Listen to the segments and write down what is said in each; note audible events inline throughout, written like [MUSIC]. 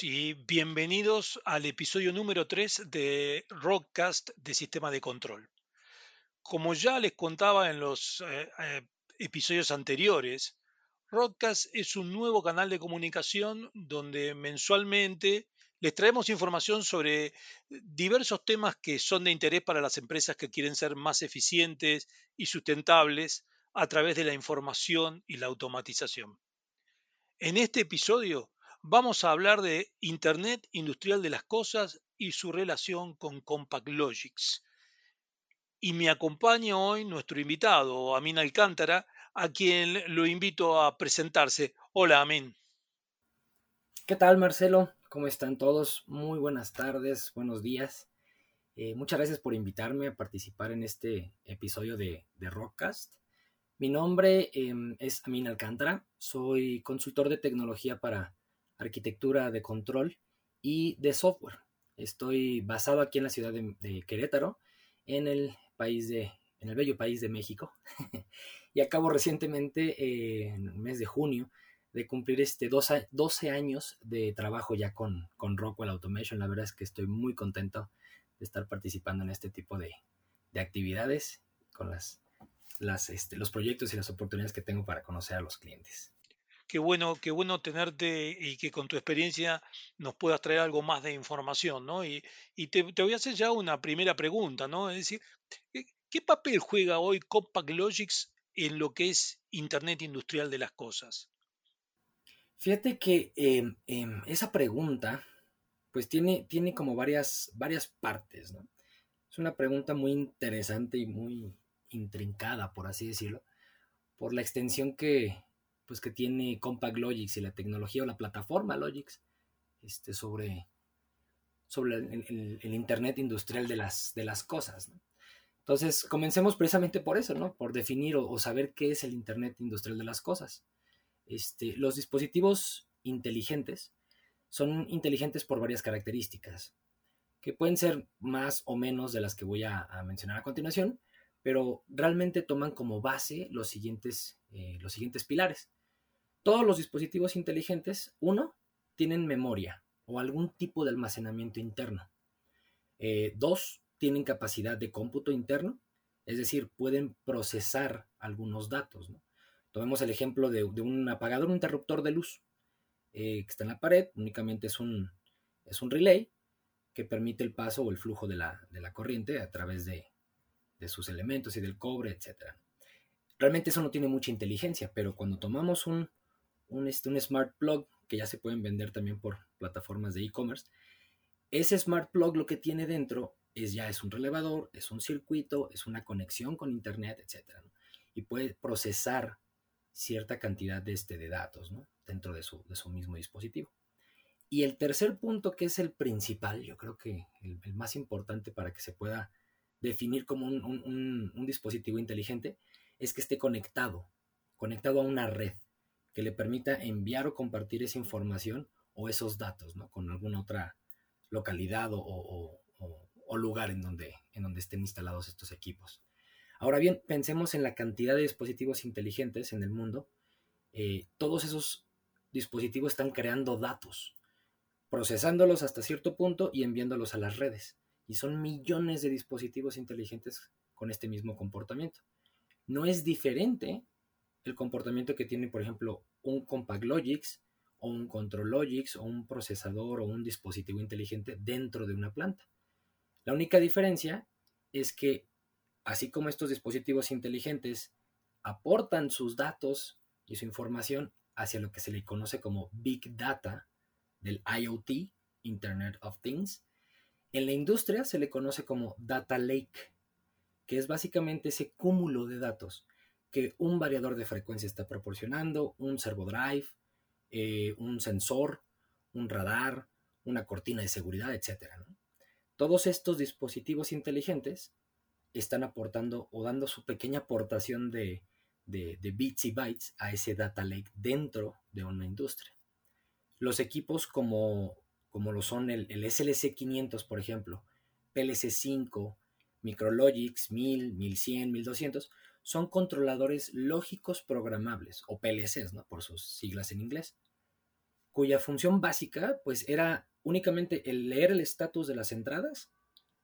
y bienvenidos al episodio número 3 de Rockcast de Sistema de Control. Como ya les contaba en los eh, eh, episodios anteriores, Rockcast es un nuevo canal de comunicación donde mensualmente les traemos información sobre diversos temas que son de interés para las empresas que quieren ser más eficientes y sustentables a través de la información y la automatización. En este episodio vamos a hablar de Internet Industrial de las Cosas y su relación con Compact Logics. Y me acompaña hoy nuestro invitado, Amin Alcántara, a quien lo invito a presentarse. Hola, Amin. ¿Qué tal, Marcelo? ¿Cómo están todos? Muy buenas tardes, buenos días. Eh, muchas gracias por invitarme a participar en este episodio de, Rockcast. Mi nombre em, es Amin Alcántara, soy consultor de tecnología para arquitectura de control y de software. Estoy basado aquí en la ciudad de, Querétaro, en el país de, en el bello país de México. [LAUGHS] y acabo recientemente, eh, en el mes de junio, de cumplir este 12, años de trabajo ya con, con, Rockwell Automation. La verdad es que estoy muy contento de estar participando en este tipo de, de actividades con las, este, los proyectos y las oportunidades que tengo para conocer a los clientes qué bueno, qué bueno tenerte y que con tu experiencia nos puedas traer algo más de información, ¿no? Y, te, voy a hacer ya una primera pregunta, ¿no? Es decir, ¿qué, papel juega hoy Compact Logics en lo que es Internet Industrial de las Cosas? Fíjate que em, em, esa pregunta, pues tiene, tiene como varias, varias partes, ¿no? Es una pregunta muy interesante y muy intrincada, por así decirlo, por la extensión que, pues que tiene Compact Logics y la tecnología o la plataforma Logix este, sobre, sobre el, Internet industrial de las, de las cosas. Entonces, comencemos precisamente por eso, ¿no? Por definir o, saber qué es el Internet industrial de las cosas. Este, los dispositivos inteligentes son inteligentes por varias características, que pueden ser más o menos de las que voy a, mencionar a continuación, pero realmente toman como base los siguientes, eh, los siguientes pilares. Todos los dispositivos inteligentes, uno, tienen memoria o algún tipo de almacenamiento interno. Eh, dos, tienen capacidad de cómputo interno, es decir, pueden procesar algunos datos. Tomemos el ejemplo de, un apagador, un interruptor de luz eh, que está en la pared, únicamente es un, es un relay que permite el paso o el flujo de la, corriente a través de, de, sus elementos y del cobre, etc. Realmente eso no tiene mucha inteligencia, pero cuando tomamos un, un, este, un smart plug que ya se pueden vender también por plataformas de e-commerce. Ese smart plug lo que tiene dentro es ya es un relevador, es un circuito, es una conexión con internet, etc. Y puede procesar cierta cantidad de, este, datos dentro de su, mismo dispositivo. Y el tercer punto, que es el principal, yo creo que el, más importante para que se pueda definir como un, dispositivo inteligente, es que esté conectado, conectado a una red que le permita enviar o compartir esa información o esos datos, ¿no? Con alguna otra localidad o, lugar en donde, en donde estén instalados estos equipos. Ahora bien, pensemos en la cantidad de dispositivos inteligentes en el mundo. Eh, todos esos dispositivos están creando datos, procesándolos hasta cierto punto y enviándolos a las redes. Y son millones de dispositivos inteligentes con este mismo comportamiento. No es diferente el comportamiento que tiene, por ejemplo, un Compact Logix o un Control Logix o un procesador o un dispositivo inteligente dentro de una planta. La única diferencia es que, así como estos dispositivos inteligentes aportan sus datos y su información hacia lo que se le conoce como Big Data del IoT, Internet of Things, en la industria se le conoce como Data Lake, que es básicamente ese cúmulo de datos que un variador de frecuencia está proporcionando, un servo drive, eh, un sensor, un radar, una cortina de seguridad, etc. Todos estos dispositivos inteligentes están aportando o dando su pequeña aportación de, bits y bytes a ese data lake dentro de una industria. Los equipos como, como lo son el, el SLC 500, por ejemplo, PLC 5, Micrologix 1000, 1100, 1200, son controladores lógicos programables, o PLCs, ¿no? por sus siglas en inglés. cuya función básica pues era únicamente el leer el estatus de las entradas,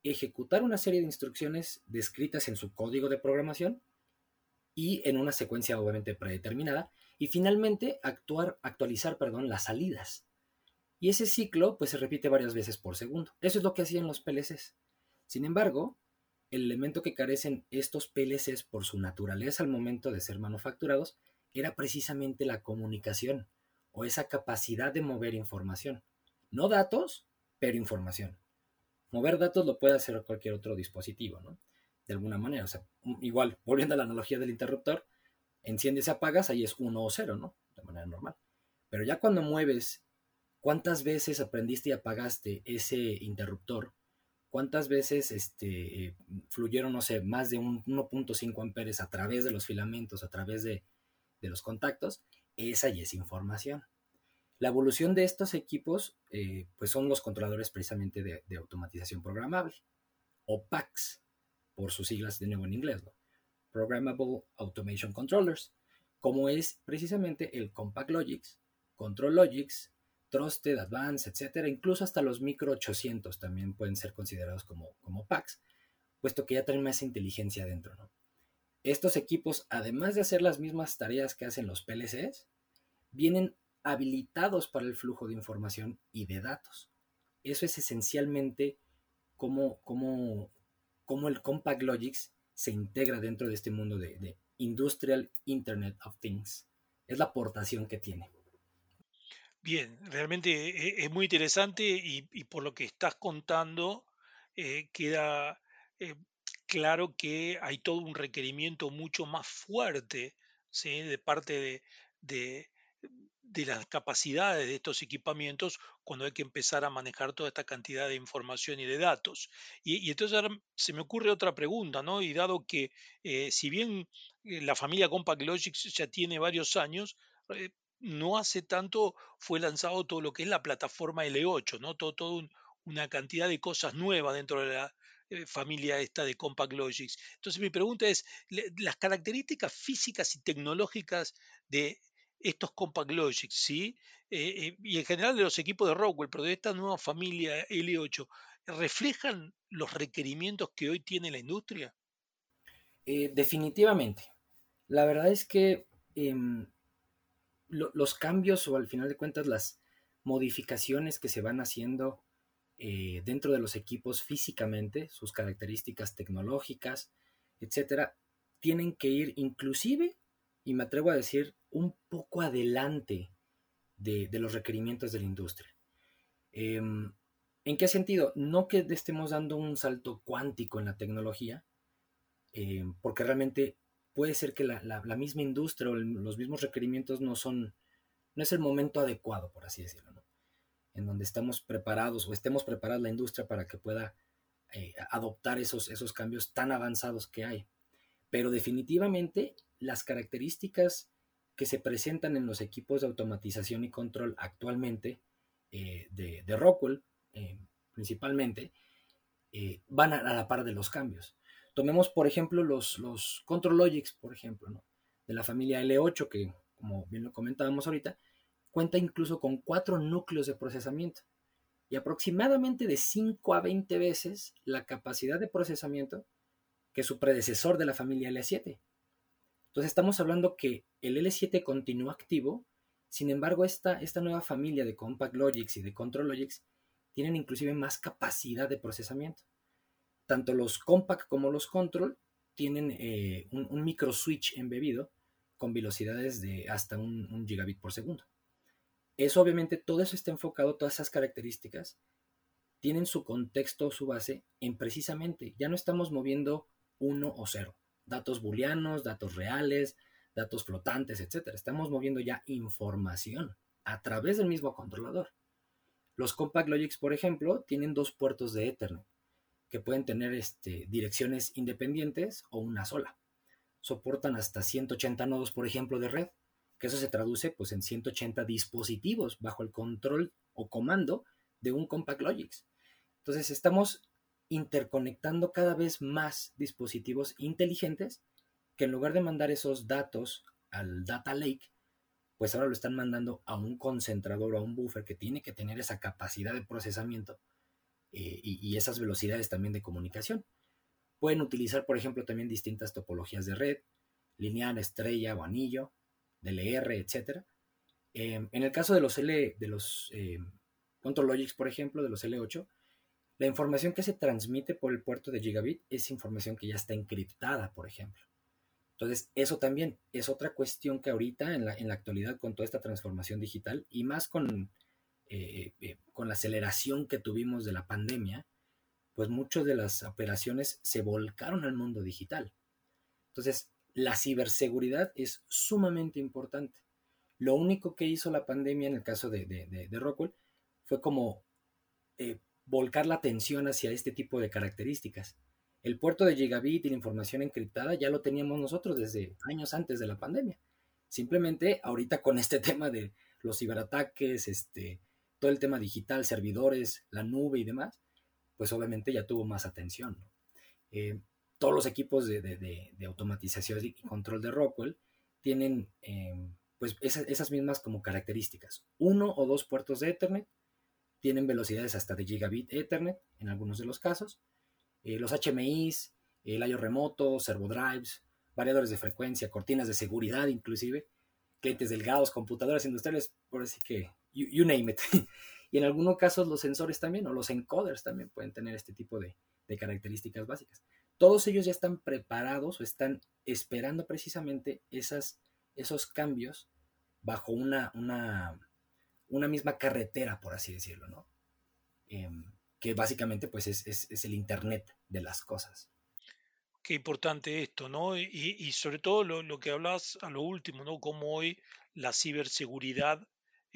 ejecutar una serie de instrucciones descritas en su código de programación y en una secuencia obviamente predeterminada, y finalmente actuar, actualizar perdón, las salidas. Y ese ciclo pues se repite varias veces por segundo. Eso es lo que hacían los PLCs. Sin embargo, el elemento que carecen estos PLCs por su naturaleza al momento de ser manufacturados era precisamente la comunicación o esa capacidad de mover información. No datos, pero información. Mover datos lo puede hacer cualquier otro dispositivo, ¿no? De alguna manera. O sea, igual, volviendo a la analogía del interruptor, enciendes y apagas, ahí es uno o cero, ¿no? De manera normal. Pero ya cuando mueves, ¿cuántas veces aprendiste y apagaste ese interruptor? ¿Cuántas veces este, fluyeron, no sé, más de un 1.5 amperes a través de los filamentos, a través de, de los contactos? Esa ya es información. La evolución de estos equipos, eh, pues son los controladores precisamente de, automatización programable, o PACs, por sus siglas de nuevo en inglés, Programmable Automation Controllers, como es precisamente el Compact Logics, Control Logics, Trusted, Advanced, etcétera, incluso hasta los micro 800 también pueden ser considerados como, como PACs, puesto que ya traen más inteligencia dentro. Estos equipos, además de hacer las mismas tareas que hacen los PLCs, vienen habilitados para el flujo de información y de datos. Eso es esencialmente cómo, el Compact Logics se integra dentro de este mundo de, Industrial Internet of Things. Es la aportación que tiene. Bien, realmente e, es muy interesante y, por lo que estás contando eh, queda eh, claro que hay todo un requerimiento mucho más fuerte de parte de, de las capacidades de estos equipamientos cuando hay que empezar a manejar toda esta cantidad de información y de datos. Y, entonces ahora se me ocurre otra pregunta, ¿no? Y dado que eh, si bien la familia Compact Logic ya tiene varios años, no hace tanto fue lanzado todo lo que es la plataforma L8, ¿no? Todo, una cantidad de cosas nuevas dentro de la familia esta de Compact Logics. Entonces mi pregunta es, las características físicas y tecnológicas de estos Compact Logic, ¿sí? Eh, eh, y en general de los equipos de Rockwell, pero de esta nueva familia L8, ¿reflejan los requerimientos que hoy tiene la industria? Eh, definitivamente. La verdad es que los cambios o al final de cuentas las modificaciones que se van haciendo dentro de los equipos físicamente, sus características tecnológicas, etcétera, tienen que ir inclusive, y me atrevo a decir, un poco adelante de, los requerimientos de la industria. Em, ¿En qué sentido? No que estemos dando un salto cuántico en la tecnología, em, porque realmente puede ser que la, misma industria o los mismos requerimientos no son, no es el momento adecuado, por así decirlo, en donde estamos preparados o estemos preparados la industria para que pueda eh, adoptar esos, esos cambios tan avanzados que hay. Pero definitivamente las características que se presentan en los equipos de automatización y control actualmente eh, de, Rockwell, eh, principalmente, van a, la par de los cambios. Tomemos, por ejemplo, los, los Control Logics, por ejemplo, de la familia L8, que, como bien lo comentábamos ahorita, cuenta incluso con cuatro núcleos de procesamiento y aproximadamente de 5 a 20 veces la capacidad de procesamiento que su predecesor de la familia L7. Entonces estamos hablando que el L7 continúa activo, sin embargo esta, esta nueva familia de Compact Logics y de Control Logics tienen inclusive más capacidad de procesamiento. Tanto los Compact como los Control tienen eh, un, micro switch embebido con velocidades de hasta un, un, gigabit por segundo. Eso obviamente, todo eso está enfocado, todas esas características tienen su contexto, su base en precisamente, ya no estamos moviendo uno o cero datos booleanos, datos reales, datos flotantes, etc. Estamos moviendo ya información a través del mismo controlador. Los Compact Logics, por ejemplo, tienen dos puertos de Ethernet que pueden tener este, direcciones independientes o una sola. Soportan hasta 180 nodos, por ejemplo, de red, que eso se traduce pues, en 180 dispositivos bajo el control o comando de un Compact Logics. Entonces estamos interconectando cada vez más dispositivos inteligentes que en lugar de mandar esos datos al data lake, pues ahora lo están mandando a un concentrador o a un buffer que tiene que tener esa capacidad de procesamiento eh, y, esas velocidades también de comunicación. Pueden utilizar, por ejemplo, también distintas topologías de red, lineal, estrella o anillo, DLR, etc. Em, en el caso de los L, de los eh, Control Logics, por ejemplo, de los L8, la información que se transmite por el puerto de gigabit es información que ya está encriptada, por ejemplo. Entonces, eso también es otra cuestión que ahorita, en la, en la actualidad, con toda esta transformación digital y más con, eh, eh, con la aceleración que tuvimos de la pandemia, pues muchas de las operaciones se volcaron al mundo digital. Entonces, la ciberseguridad es sumamente importante. Lo único que hizo la pandemia en el caso de, de, Rockwell fue como eh, volcar la atención hacia este tipo de características. El puerto de gigabit y la información encriptada ya lo teníamos nosotros desde años antes de la pandemia. Simplemente ahorita con este [LAUGHS] tema de los ciberataques, este, todo el tema digital, servidores, la nube y demás, pues obviamente ya tuvo más atención. Eh, todos los equipos de, automatización y control de Rockwell tienen eh, pues esas, mismas como características. Uno o dos puertos de Ethernet, tienen velocidades hasta de gigabit Ethernet en algunos de los casos. Eh, los HMIs, el I.O. remoto, servodrives, variadores de frecuencia, cortinas de seguridad inclusive, clientes delgados, computadoras industriales, por así que you, name it. [LAUGHS] y en algunos casos los sensores también, o los encoders también pueden tener este tipo de, características básicas. Todos ellos ya están preparados o están esperando precisamente esas, esos cambios bajo una, una, misma carretera, por así decirlo, ¿no? Em, que básicamente pues es, el Internet de las cosas. Qué importante esto, ¿no? Y, sobre todo lo, lo, que hablas a lo último, ¿no? Cómo hoy la ciberseguridad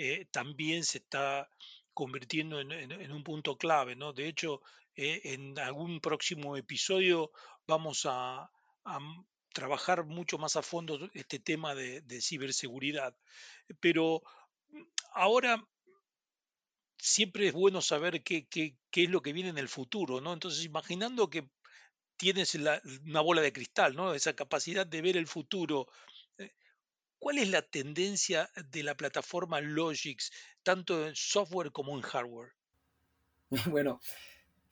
eh, también se está convirtiendo en, un punto clave, ¿no? De hecho, eh, en algún próximo episodio vamos a, trabajar mucho más a fondo este tema de, ciberseguridad. Pero mm, ahora siempre es bueno saber qué, es lo que viene en el futuro, ¿no? Entonces, imaginando que tienes una bola de cristal, ¿no? Esa capacidad de ver el futuro, ¿Cuál es la tendencia de la plataforma Logix, tanto en software como en hardware? [LAUGHS] Bueno,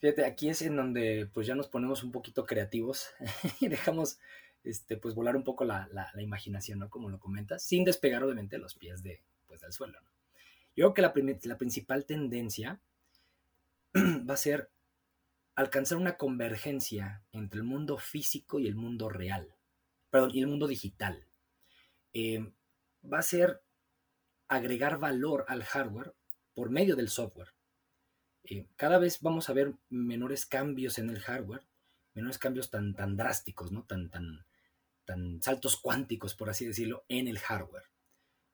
fíjate, aquí es en donde pues ya nos ponemos un poquito creativos [LAUGHS] y dejamos este, pues volar un poco la, imaginación, ¿no? Como lo comentas, sin despegar obviamente los pies de, pues, del suelo. Yo creo que la, la principal tendencia [CLEARS THROAT] va a ser alcanzar una convergencia entre el mundo físico y el mundo real, perdón, y el mundo digital. Eh, va a ser agregar valor al hardware por medio del software. Eh, cada vez vamos a ver menores cambios en el hardware, menores cambios tan, tan drásticos, ¿no? tan, tan, tan saltos cuánticos, por así decirlo, en el hardware.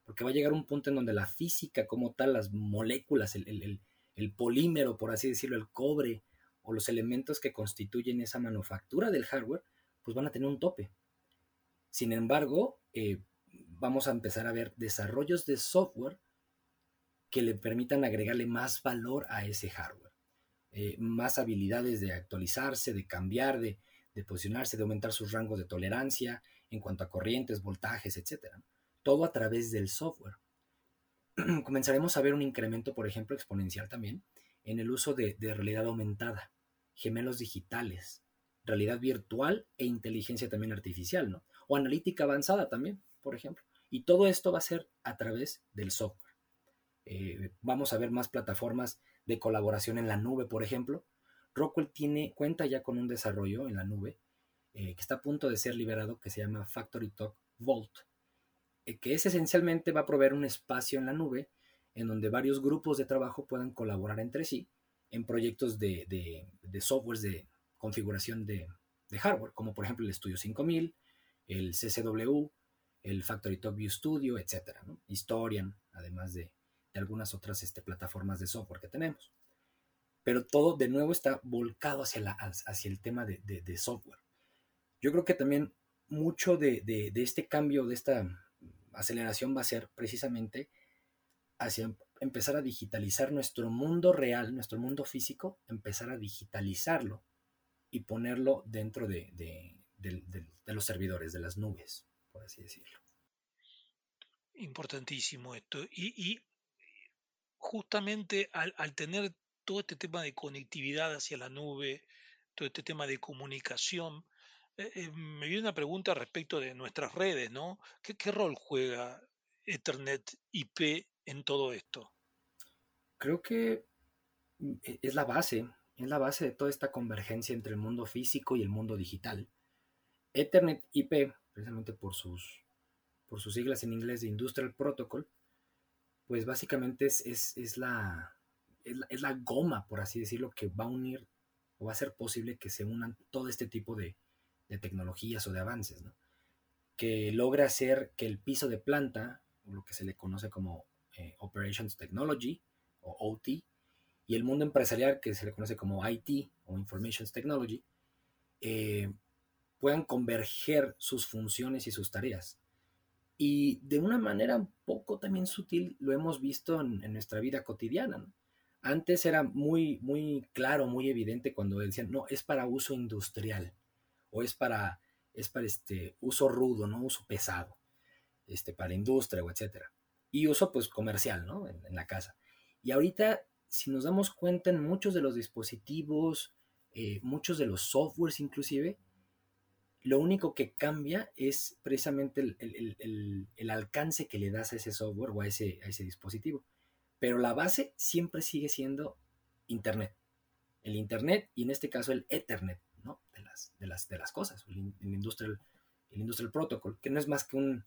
Porque va a llegar un punto en donde la física como tal, las moléculas, el, el polímero, por así decirlo, el cobre o los elementos que constituyen esa manufactura del hardware, pues van a tener un tope. Sin embargo, eh, vamos a empezar a ver desarrollos de software que le permitan agregarle más valor a ese hardware, eh, más habilidades de actualizarse, de cambiar, de, posicionarse, de aumentar sus rangos de tolerancia en cuanto a corrientes, voltajes, etc. Todo a través del software. [CLEARS THROAT] Comenzaremos a ver un incremento, por ejemplo, exponencial también en el uso de, de realidad aumentada, gemelos digitales, realidad virtual e inteligencia también artificial, ¿no? O analítica avanzada también por ejemplo. Y todo esto va a ser a través del software. Eh, vamos a ver más plataformas de colaboración en la nube, por ejemplo. Rockwell tiene, cuenta ya con un desarrollo en la nube eh, que está a punto de ser liberado que se llama Factory Talk Vault, eh, que es esencialmente va a proveer un espacio en la nube en donde varios grupos de trabajo puedan colaborar entre sí en proyectos de, de, softwares de configuración de, de, hardware, como por ejemplo el Studio 5000, el CCW, el Factory Talk View Studio, etcétera, Historian, además de, algunas otras este, plataformas de software que tenemos. Pero todo de nuevo está volcado hacia, el tema de, software. Yo creo que también mucho de, este cambio, de esta aceleración va a ser precisamente hacia empezar a digitalizar nuestro mundo real, nuestro mundo físico, empezar a digitalizarlo y ponerlo dentro de, los servidores, de las nubes por así decirlo. Importantísimo esto. Y, justamente al, tener todo este tema de conectividad hacia la nube, todo este tema de comunicación, eh, eh, me viene una pregunta respecto de nuestras redes, ¿no? ¿Qué, rol juega Ethernet IP en todo esto? Creo que e, es la base, es la base de toda esta convergencia entre el mundo físico y el mundo digital. Ethernet IP, precisamente por sus, por sus siglas en inglés de Industrial Protocol, pues básicamente es, es, la, es, la, goma, por así decirlo, que va a unir o va a ser posible que se unan todo este tipo de, tecnologías o de avances, que logra hacer que el piso de planta, o lo que se le conoce como eh, Operations Technology o OT, y el mundo empresarial que se le conoce como IT o Information Technology, eh, puedan converger sus funciones y sus tareas. Y de una manera un poco también sutil lo hemos visto en, nuestra vida cotidiana. Antes era muy, muy claro, muy evidente cuando decían, no, es para uso industrial o es para, es para este, uso rudo, no uso pesado, este, para industria o etcétera. Y uso pues comercial, ¿no? En, la casa. Y ahorita, si nos damos cuenta en muchos de los dispositivos, eh, muchos de los softwares inclusive, lo único que cambia es precisamente el, alcance que le das a ese software o a ese, a ese dispositivo. Pero la base siempre sigue siendo Internet. El Internet y en este caso el Ethernet, ¿no? De las, de las, de las cosas, el, industrial, el Industrial Protocol, que no es más que un,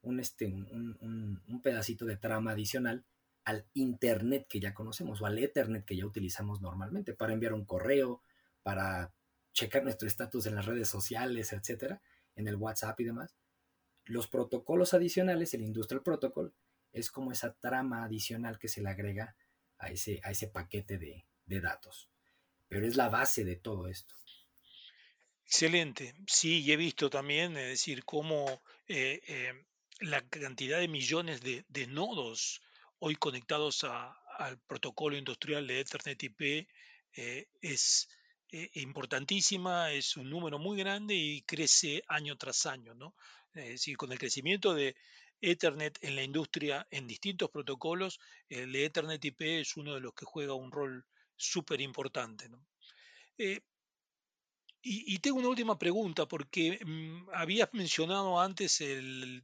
un, este, un, un pedacito de trama adicional al Internet que ya conocemos o al Ethernet que ya utilizamos normalmente para enviar un correo, para checar nuestro estatus en las redes sociales, etcétera, en el WhatsApp y demás. Los protocolos adicionales, el Industrial Protocol, es como esa trama adicional que se le agrega a ese, a ese paquete de, datos. Pero es la base de todo esto. Excelente. Sí, y he visto también, es decir, cómo eh, eh, la cantidad de millones de, nodos hoy conectados al protocolo industrial de Ethernet IP eh, es eh, importantísima, es un número muy grande y crece año tras año, ¿no? Es con el crecimiento de Ethernet en la industria en distintos protocolos, el de Ethernet IP es uno de los que juega un rol súper importante. ¿no? Eh, y, tengo una última pregunta, porque mm, habías mencionado antes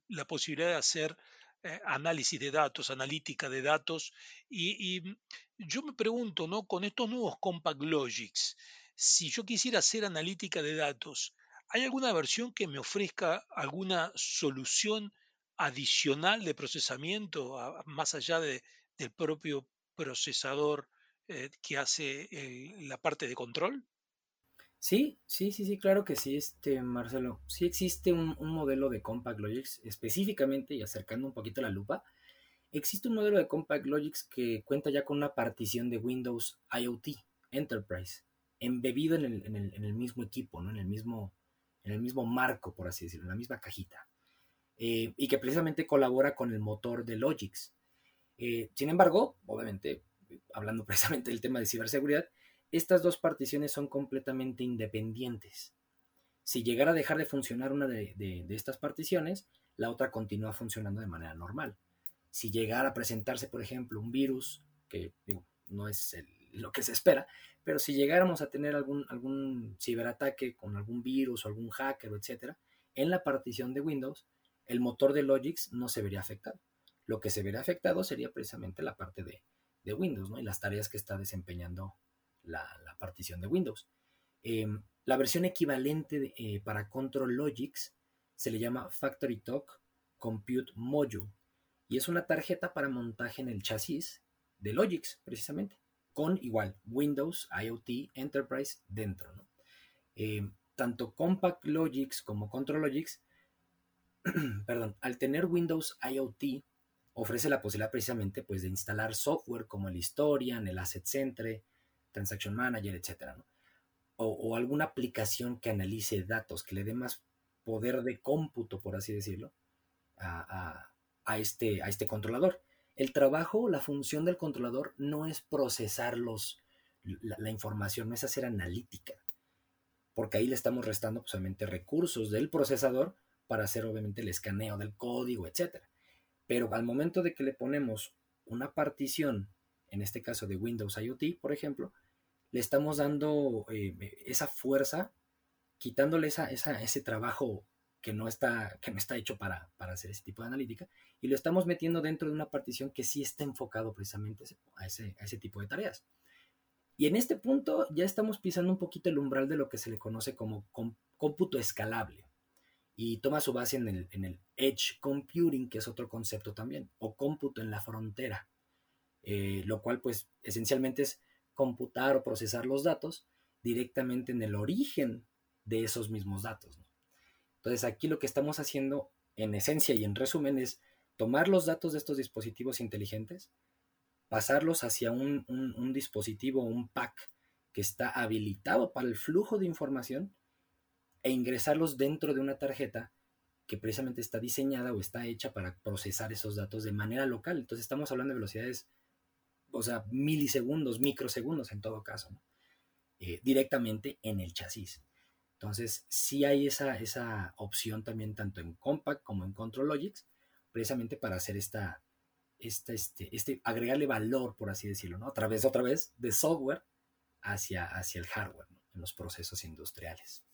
la posibilidad de hacer eh, análisis de datos, analítica de datos, y, y, mm, yo me pregunto, ¿no? Con estos nuevos Compact Logics, si yo quisiera hacer analítica de datos, ¿hay alguna versión que me ofrezca alguna solución adicional de procesamiento más allá de, del propio procesador eh, que hace eh, la parte de control? Sí, sí, sí, sí, claro que sí, este, Marcelo. Sí existe un, modelo de Compact Logics específicamente y acercando un poquito la lupa. Existe un modelo de Compact Logics que cuenta ya con una partición de Windows IoT Enterprise embebido en el, en el, en el mismo equipo, ¿no? en, el mismo, en el mismo marco, por así decirlo, en la misma cajita. Eh, y que precisamente colabora con el motor de Logix. Eh, sin embargo, obviamente, hablando [LAUGHS] precisamente del tema de ciberseguridad, estas dos particiones son completamente independientes. Si llegara a dejar de funcionar una de, de, de estas particiones, la otra continúa funcionando de manera normal. Si llegara a presentarse, por ejemplo, un virus, que digo, no es el, lo que se espera, pero si llegáramos a tener algún, algún ciberataque con algún virus o algún hacker etcétera, en la partición de Windows, el motor de Logix no se vería afectado. Lo que se vería afectado sería precisamente la parte de, Windows ¿no? y las tareas que está desempeñando la, partición de Windows. Em, la versión equivalente eh, para Control Logix se le llama Factory Talk Compute Module y es una tarjeta para montaje en el chasis de Logix, precisamente con igual Windows IoT Enterprise dentro. Eh, tanto Compact Logics como Control Logics, [CLEARS THROAT] perdón, al tener Windows IoT, ofrece la posibilidad precisamente pues, de instalar software como el Historian, el Asset Center, Transaction Manager, etc. O, alguna aplicación que analice datos, que le dé más poder de cómputo, por así decirlo, a, este, a este controlador. El trabajo, la función del controlador no es procesar los, la, información, no es hacer analítica, porque ahí le estamos restando pues, recursos del procesador para hacer obviamente el escaneo del código, etc. Pero al momento de que le ponemos una partición, en este caso de Windows IoT, por ejemplo, le estamos dando eh, esa fuerza, quitándole esa, ese trabajo que no está, que no está hecho para, hacer ese tipo de analítica, y lo estamos metiendo dentro de una partición que sí está enfocado precisamente a ese, a ese tipo de tareas. Y en este punto ya estamos pisando un poquito el umbral de lo que se le conoce como cómputo escalable. Y toma su base en el, en el edge computing, que es otro concepto también, o cómputo en la frontera, eh, lo cual pues esencialmente es computar o procesar los datos directamente en el origen de esos mismos datos. Entonces aquí lo que estamos haciendo en esencia y en resumen es tomar los datos de estos dispositivos inteligentes, pasarlos hacia un, dispositivo, un pack que está habilitado para el flujo de información e ingresarlos dentro de una tarjeta que precisamente está diseñada o está hecha para procesar esos datos de manera local. Entonces estamos hablando de velocidades, o sea, milisegundos, microsegundos en todo caso, eh, directamente en el chasis. Entonces, sí hay esa, esa opción también tanto en Compact como en Control Logics, precisamente para hacer esta, esta este, este, agregarle valor, por así decirlo, ¿no? A través, otra vez, de software hacia, hacia el hardware, en los procesos industriales.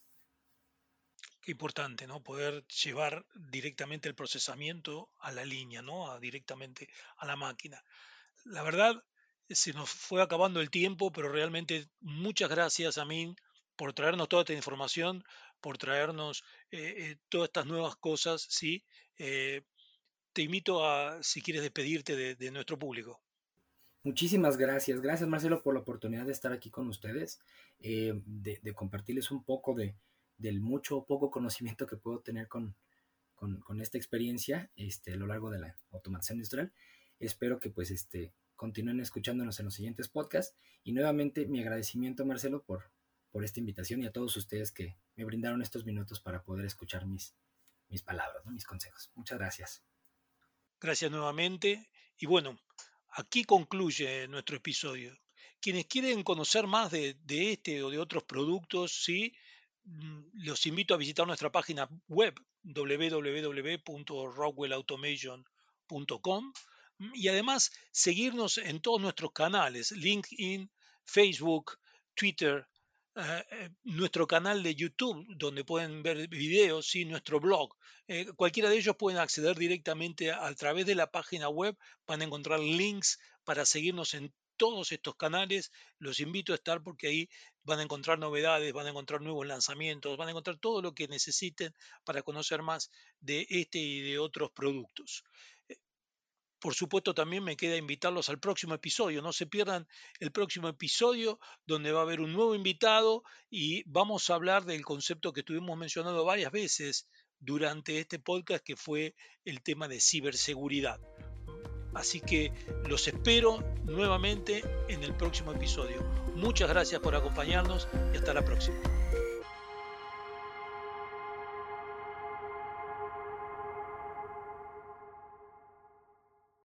Qué importante, ¿no? Poder llevar directamente el procesamiento a la línea, ¿no? directamente a la máquina. La verdad, se nos fue acabando el tiempo, pero realmente muchas gracias, a mí por traernos toda esta información, por traernos eh, eh, todas estas nuevas cosas, ¿sí? Eh, te invito a, si quieres, despedirte de, nuestro público. Muchísimas gracias. Gracias, Marcelo, por la oportunidad de estar aquí con ustedes, de, compartirles un poco de, del mucho o poco conocimiento que puedo tener con, con, esta experiencia este, a lo largo de la automatización industrial. Espero que pues este, continúen escuchándonos en los siguientes podcasts y nuevamente mi agradecimiento, Marcelo, por, por esta invitación y a todos ustedes que me brindaron estos minutos para poder escuchar mis, mis palabras, mis consejos. Muchas gracias. Gracias nuevamente. Y bueno, aquí concluye nuestro episodio. Quienes quieren conocer más de, este o de otros productos, sí, mm, los invito a visitar nuestra página web www.rockwellautomation.com y además seguirnos en todos nuestros canales, LinkedIn, Facebook, Twitter, eh, nuestro canal de YouTube, donde pueden ver videos, y nuestro blog. Eh, cualquiera de ellos pueden acceder directamente a, través de la página web, van a encontrar links para seguirnos en todos estos canales. Los invito a estar porque ahí van a encontrar novedades, van a encontrar nuevos lanzamientos, van a encontrar todo lo que necesiten para conocer más de este y de otros productos. Por supuesto, también me queda invitarlos al próximo episodio. No se pierdan el próximo episodio donde va a haber un nuevo invitado y vamos a hablar del concepto que estuvimos mencionando varias veces durante este podcast, que fue el tema de ciberseguridad. Así que los espero nuevamente en el próximo episodio. Muchas gracias por acompañarnos y hasta la próxima.